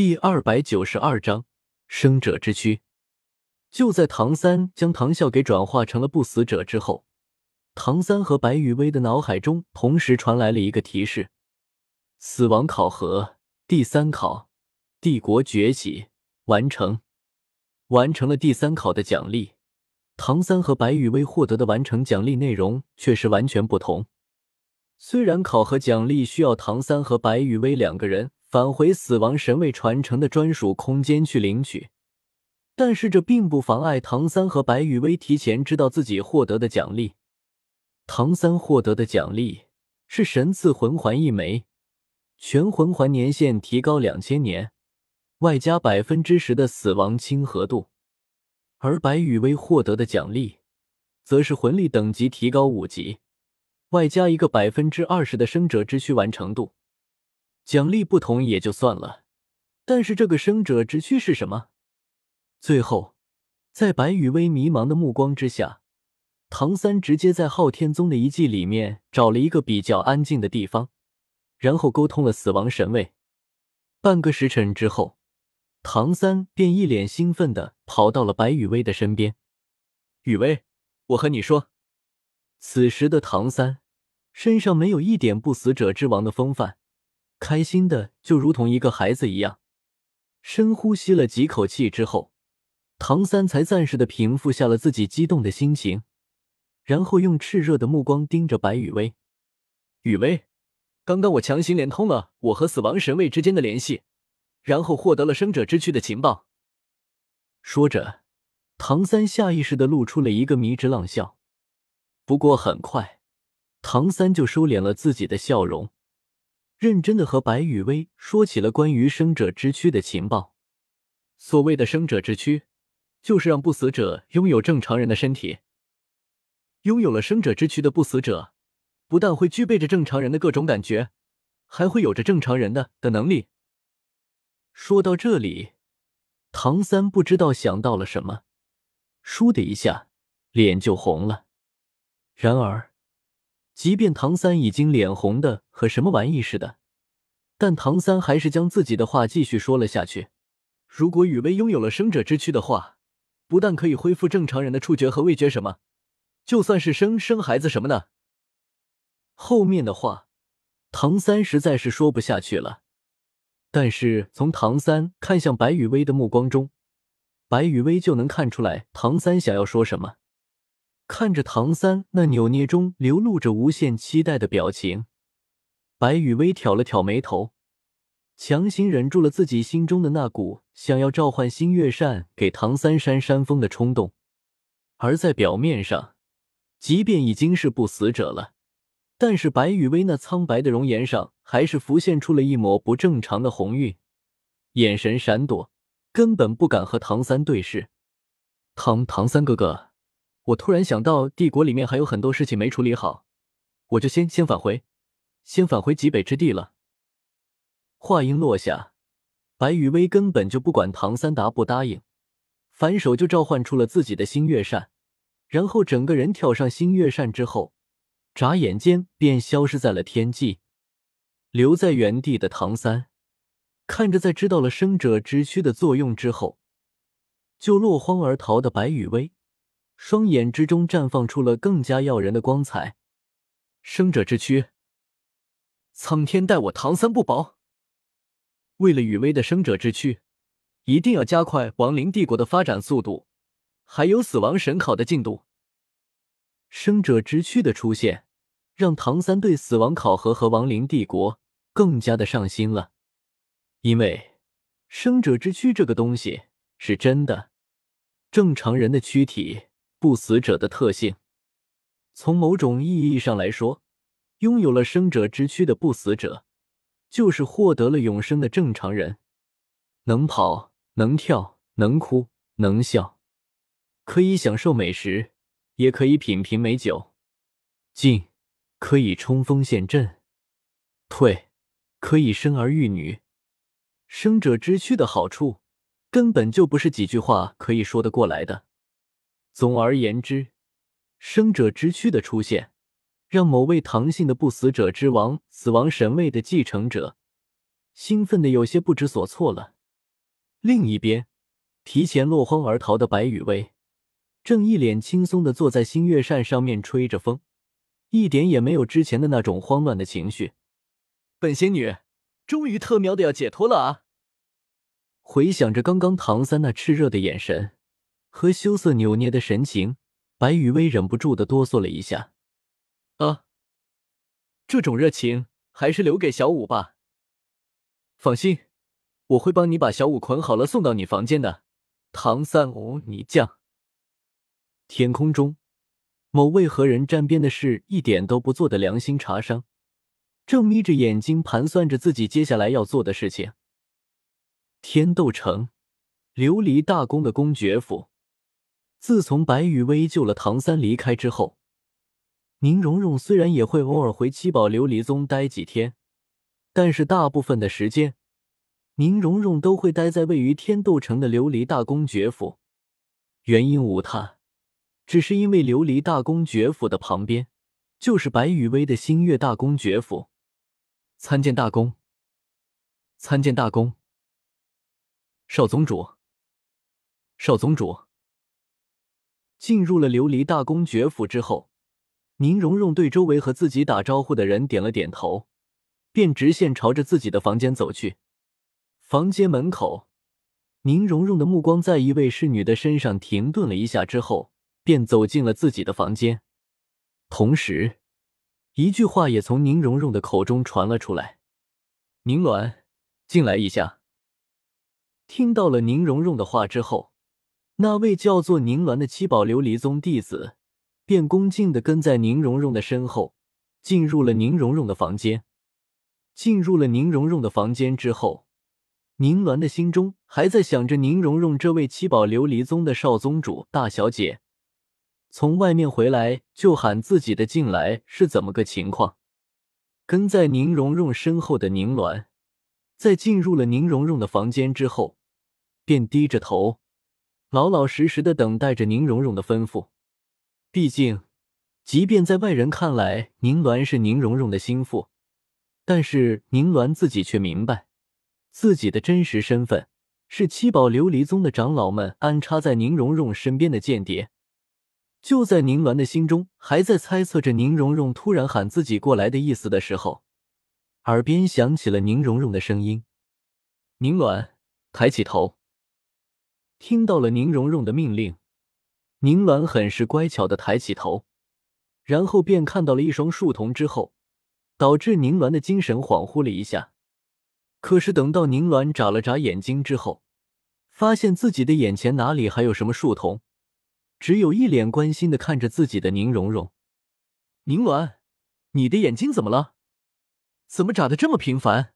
第二百九十二章生者之躯。就在唐三将唐啸给转化成了不死者之后，唐三和白雨薇的脑海中同时传来了一个提示：死亡考核第三考，帝国崛起完成。完成了第三考的奖励，唐三和白雨薇获得的完成奖励内容却是完全不同。虽然考核奖励需要唐三和白雨薇两个人返回死亡神位传承的专属空间去领取，但是这并不妨碍唐三和白雨薇提前知道自己获得的奖励。唐三获得的奖励是神赐魂环一枚，全魂环年限提高两千年，外加百分之十的死亡亲和度；而白雨薇获得的奖励则是魂力等级提高五级。外加一个百分之二十的生者之躯完成度，奖励不同也就算了，但是这个生者之躯是什么？最后，在白羽薇迷茫的目光之下，唐三直接在昊天宗的遗迹里面找了一个比较安静的地方，然后沟通了死亡神位。半个时辰之后，唐三便一脸兴奋的跑到了白羽薇的身边：“雨薇，我和你说。”此时的唐三身上没有一点不死者之王的风范，开心的就如同一个孩子一样。深呼吸了几口气之后，唐三才暂时的平复下了自己激动的心情，然后用炽热的目光盯着白雨薇。雨薇，刚刚我强行连通了我和死亡神位之间的联系，然后获得了生者之躯的情报。说着，唐三下意识的露出了一个迷之浪笑。不过很快，唐三就收敛了自己的笑容，认真的和白雨薇说起了关于生者之躯的情报。所谓的生者之躯，就是让不死者拥有正常人的身体。拥有了生者之躯的不死者，不但会具备着正常人的各种感觉，还会有着正常人的的能力。说到这里，唐三不知道想到了什么，倏的一下，脸就红了。然而，即便唐三已经脸红的和什么玩意似的，但唐三还是将自己的话继续说了下去。如果雨薇拥有了生者之躯的话，不但可以恢复正常人的触觉和味觉什么，就算是生生孩子什么的。后面的话，唐三实在是说不下去了。但是从唐三看向白雨薇的目光中，白雨薇就能看出来唐三想要说什么。看着唐三那扭捏中流露着无限期待的表情，白雨薇挑了挑眉头，强行忍住了自己心中的那股想要召唤星月扇给唐三扇扇风的冲动。而在表面上，即便已经是不死者了，但是白雨薇那苍白的容颜上还是浮现出了一抹不正常的红晕，眼神闪躲，根本不敢和唐三对视。唐唐三哥哥。我突然想到，帝国里面还有很多事情没处理好，我就先先返回，先返回极北之地了。话音落下，白雨薇根本就不管唐三答不答应，反手就召唤出了自己的星月扇，然后整个人跳上星月扇之后，眨眼间便消失在了天际。留在原地的唐三看着，在知道了生者之躯的作用之后，就落荒而逃的白雨薇。双眼之中绽放出了更加耀人的光彩。生者之躯，苍天待我唐三不薄。为了雨薇的生者之躯，一定要加快亡灵帝国的发展速度，还有死亡神考的进度。生者之躯的出现，让唐三对死亡考核和亡灵帝国更加的上心了。因为生者之躯这个东西是真的，正常人的躯体。不死者的特性，从某种意义上来说，拥有了生者之躯的不死者，就是获得了永生的正常人。能跑，能跳，能哭，能笑，可以享受美食，也可以品品美酒。进，可以冲锋陷阵；退，可以生儿育女。生者之躯的好处，根本就不是几句话可以说得过来的。总而言之，生者之躯的出现，让某位唐姓的不死者之王、死亡神位的继承者，兴奋的有些不知所措了。另一边，提前落荒而逃的白雨薇，正一脸轻松的坐在星月扇上面吹着风，一点也没有之前的那种慌乱的情绪。本仙女终于特喵的要解脱了啊！回想着刚刚唐三那炽热的眼神和羞涩扭捏的神情，白雨薇忍不住的哆嗦了一下。啊，这种热情还是留给小五吧。放心。我会帮你把小五捆好了，送到你房间的，唐三哦，你犟。天空中，某位和人沾边的事一点都不做的良心茶商，正眯着眼睛盘算着自己接下来要做的事情。天斗城，琉璃大宫的公爵府。自从白羽薇救了唐三离开之后，宁荣荣虽然也会偶尔回七宝琉璃宗待几天，但是大部分的时间。宁荣荣都会待在位于天斗城的琉璃大公爵府，原因无他，只是因为琉璃大公爵府的旁边就是白羽薇的星月大公爵府。参见大公，参见大公。少宗主，少宗主。进入了琉璃大公爵府之后，宁荣荣对周围和自己打招呼的人点了点头，便直线朝着自己的房间走去。房间门口，宁荣荣的目光在一位侍女的身上停顿了一下之后，便走进了自己的房间。同时，一句话也从宁荣荣的口中传了出来：“宁鸾，进来一下。”听到了宁荣荣的话之后，那位叫做宁鸾的七宝琉璃宗弟子便恭敬的跟在宁荣荣的身后，进入了宁荣荣的房间。进入了宁荣荣的房间之后。宁鸾的心中还在想着宁荣荣这位七宝琉璃宗的少宗主大小姐，从外面回来就喊自己的进来是怎么个情况？跟在宁荣荣身后的宁鸾，在进入了宁荣荣的房间之后，便低着头，老老实实的等待着宁荣荣的吩咐。毕竟，即便在外人看来宁鸾是宁荣荣的心腹，但是宁鸾自己却明白。自己的真实身份是七宝琉璃宗的长老们安插在宁荣荣身边的间谍。就在宁鸾的心中还在猜测着宁荣荣突然喊自己过来的意思的时候，耳边响起了宁荣荣的声音：“宁鸾，抬起头。”听到了宁荣荣的命令，宁鸾很是乖巧的抬起头，然后便看到了一双树瞳，之后导致宁鸾的精神恍惚了一下。可是等到宁鸾眨了眨眼睛之后，发现自己的眼前哪里还有什么树瞳，只有一脸关心的看着自己的宁荣荣。宁鸾，你的眼睛怎么了？怎么眨的这么频繁？